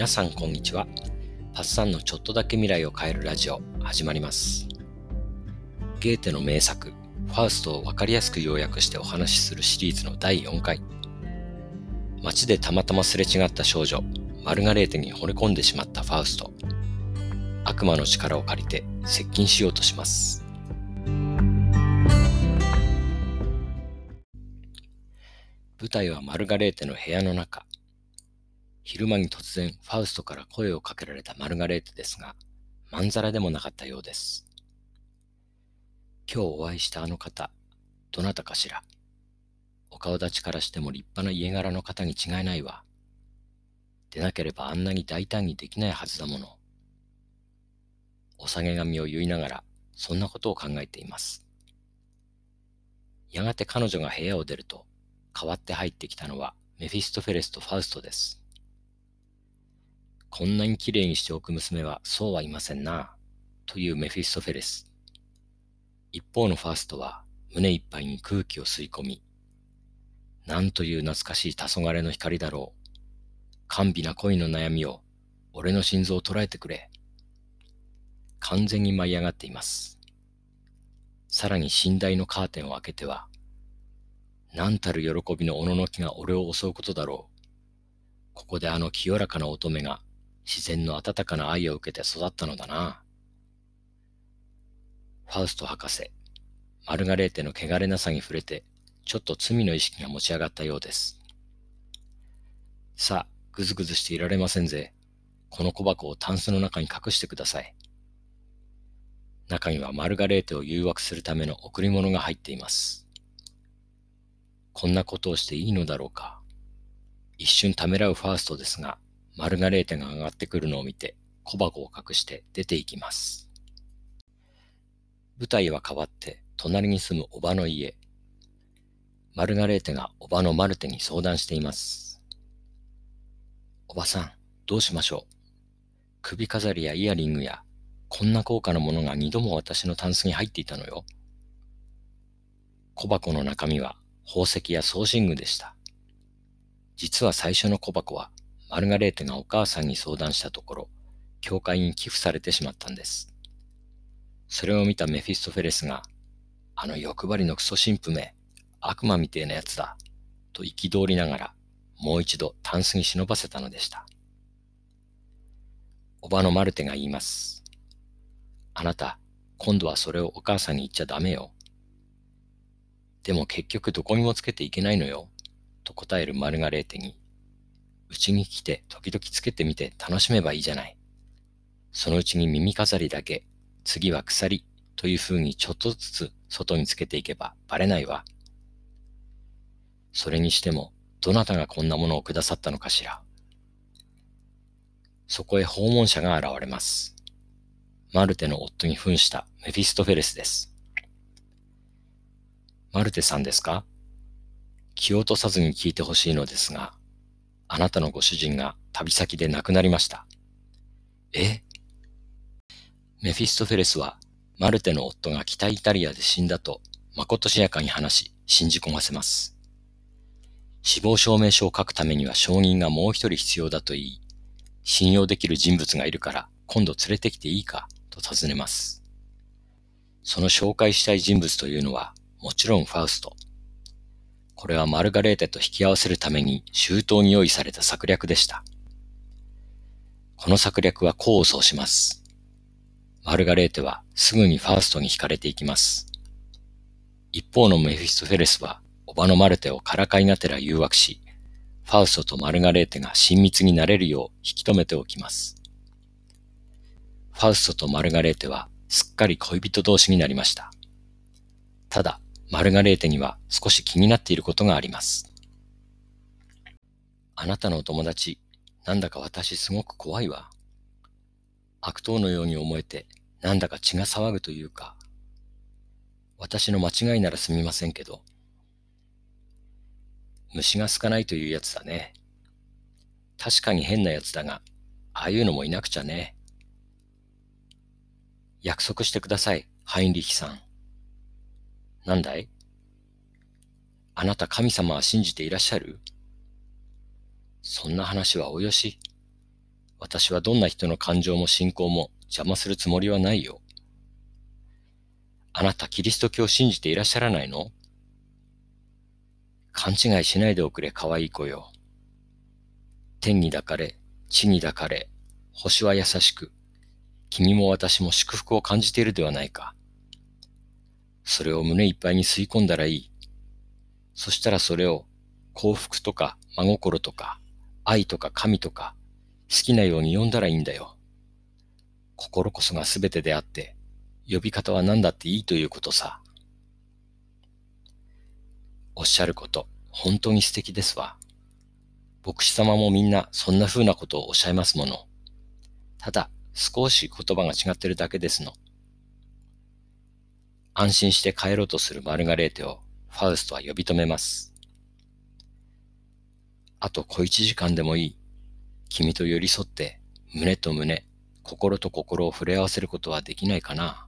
皆さんこんにちは。パッサンのちょっとだけ未来を変えるラジオ始まります。ゲーテの名作、ファウストをわかりやすく要約してお話しするシリーズの第4回。街でたまたますれ違った少女、マルガレーテに惚れ込んでしまったファウスト。悪魔の力を借りて接近しようとします。舞台はマルガレーテの部屋の中。昼間に突然ファウストから声をかけられたマルガレーテですが、まんざらでもなかったようです。今日お会いしたあの方、どなたかしら？お顔立ちからしても立派な家柄の方に違いないわ。でなければあんなに大胆にできないはずだもの。お下げ髪を言いながら、そんなことを考えています。やがて彼女が部屋を出ると、代わって入ってきたのはメフィストフェレスとファウストです。こんなに綺麗にしておく娘はそうはいませんな、というメフィストフェレス。一方のファウストは胸いっぱいに空気を吸い込み、なんという懐かしい黄昏の光だろう。甘美な恋の悩みよ、俺の心臓を捉えてくれ。完全に舞い上がっています。さらに寝台のカーテンを開けては、何たる喜びのおののきが俺を襲うことだろう。ここであの清らかな乙女が自然の温かな愛を受けて育ったのだな。ファウスト博士、マルガレーテの汚れなさに触れて、ちょっと罪の意識が持ち上がったようです。さあ、ぐずぐずしていられませんぜ。この小箱をタンスの中に隠してください。中にはマルガレーテを誘惑するための贈り物が入っています。こんなことをしていいのだろうか。一瞬ためらうファーストですが、マルガレーテが上がってくるのを見て、小箱を隠して出て行きます。舞台は変わって、隣に住むおばの家。マルガレーテがおばのマルテに相談しています。おばさん、どうしましょう？首飾りやイヤリングや、こんな高価なものが二度も私のタンスに入っていたのよ。小箱の中身は宝石や装身具でした。実は最初の小箱はマルガレーテがお母さんに相談したところ、教会に寄付されてしまったんです。それを見たメフィストフェレスが、あの欲張りのクソ神父め、悪魔みてえなやつだ、と憤りながら、もう一度タンスに忍ばせたのでした。おばのマルテが言います。あなた、今度はそれをお母さんに言っちゃダメよ。でも結局どこにもつけていけないのよ、と答えるマルガレーテに、うちに来て時々つけてみて楽しめばいいじゃない。そのうちに耳飾りだけ、次は鎖という風にちょっとずつ外につけていけばバレないわ。それにしても、どなたがこんなものをくださったのかしら。そこへ訪問者が現れます。マルテの夫に扮したメフィストフェレスです。マルテさんですか？気を落とさずに聞いてほしいのですが、あなたのご主人が旅先で亡くなりました。え？メフィストフェレスは、マルテの夫が北イタリアで死んだと、まことしやかに話し、信じ込ませます。死亡証明書を書くためには証人がもう一人必要だと言い、信用できる人物がいるから今度連れてきていいかと尋ねます。その紹介したい人物というのは、もちろんファウスト。これはマルガレーテと引き合わせるために周到に用意された策略でした。この策略は功を奏します。マルガレーテはすぐにファーストに惹かれていきます。一方のメフィストフェレスは、おばのマルテをからかいがてら誘惑し、ファウストとマルガレーテが親密になれるよう引き止めておきます。ファウストとマルガレーテはすっかり恋人同士になりました。ただ、マルガレーテには少し気になっていることがあります。あなたのお友達、なんだか私すごく怖いわ。悪党のように思えて、なんだか血が騒ぐというか、私の間違いならすみませんけど、虫が好かないというやつだね。確かに変なやつだが、ああいうのもいなくちゃね。約束してください、ハインリヒさん。なんだい？あなた神様は信じていらっしゃる？そんな話はおよし。私はどんな人の感情も信仰も邪魔するつもりはないよ。あなたキリスト教を信じていらっしゃらないの？勘違いしないでおくれ、可愛い子よ。天に抱かれ、地に抱かれ、星は優しく、君も私も祝福を感じているではないか。それを胸いっぱいに吸い込んだらいい。そしたらそれを幸福とか真心とか愛とか神とか好きなように呼んだらいいんだよ。心こそが全てであって、呼び方は何だっていいということさ。おっしゃること、本当に素敵ですわ。牧師様もみんなそんな風なことをおっしゃいますもの。ただ、少し言葉が違ってるだけですの。安心して帰ろうとするマルガレーテをファウストは呼び止めます。あと小一時間でもいい。君と寄り添って胸と胸、心と心を触れ合わせることはできないかな。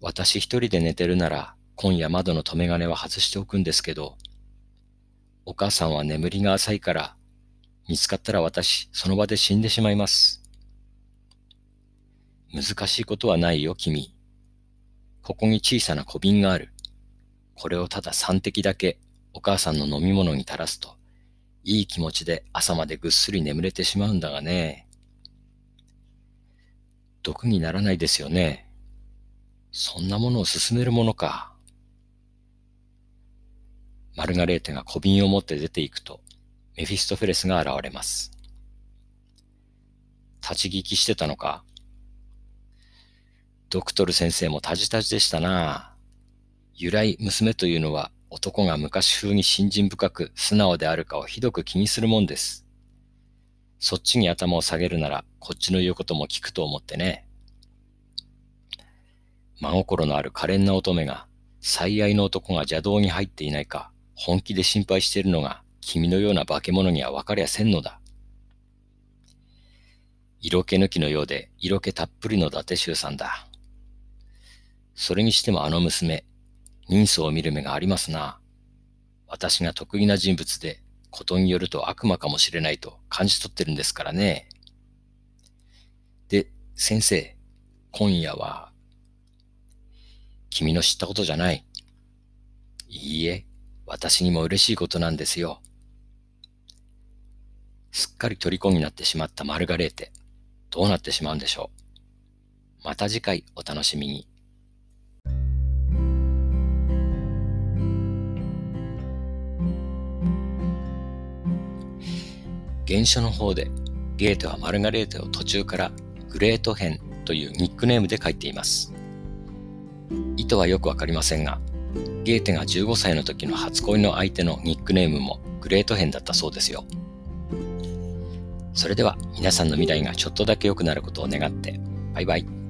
私一人で寝てるなら今夜窓の留め金は外しておくんですけど、お母さんは眠りが浅いから見つかったら私、その場で死んでしまいます。難しいことはないよ、君。ここに小さな小瓶がある。これをただ3滴だけお母さんの飲み物に垂らすと、いい気持ちで朝までぐっすり眠れてしまうんだがね。毒にならないですよね。そんなものを勧めるものか。マルガレーテが小瓶を持って出ていくと、メフィストフェレスが現れます。立ち聞きしてたのかドクトル先生もタジタジでしたな由来娘というのは男が昔風に信心深く素直であるかをひどく気にするもんです。そっちに頭を下げるならこっちの言うことも聞くと思ってね。真心のある可憐な乙女が最愛の男が邪道に入っていないか本気で心配しているのが君のような化け物には分かりゃせんのだ。色気抜きのようで色気たっぷりの伊達衆さんだ。それにしてもあの娘、人相を見る目がありますな。私が得意な人物で、ことによると悪魔かもしれないと感じ取ってるんですからね。で、先生、今夜は、君の知ったことじゃない。いいえ、私にも嬉しいことなんですよ。すっかり虜になってしまったマルガレーテ。どうなってしまうんでしょう。また次回お楽しみに。電車の方でゲーテはマルガレーテを途中からグレート編というニックネームで書いています。意図はよくわかりませんが、ゲーテが15歳の時の初恋の相手のニックネームもグレート編だったそうですよ。それでは皆さんの未来がちょっとだけ良くなることを願って、バイバイ。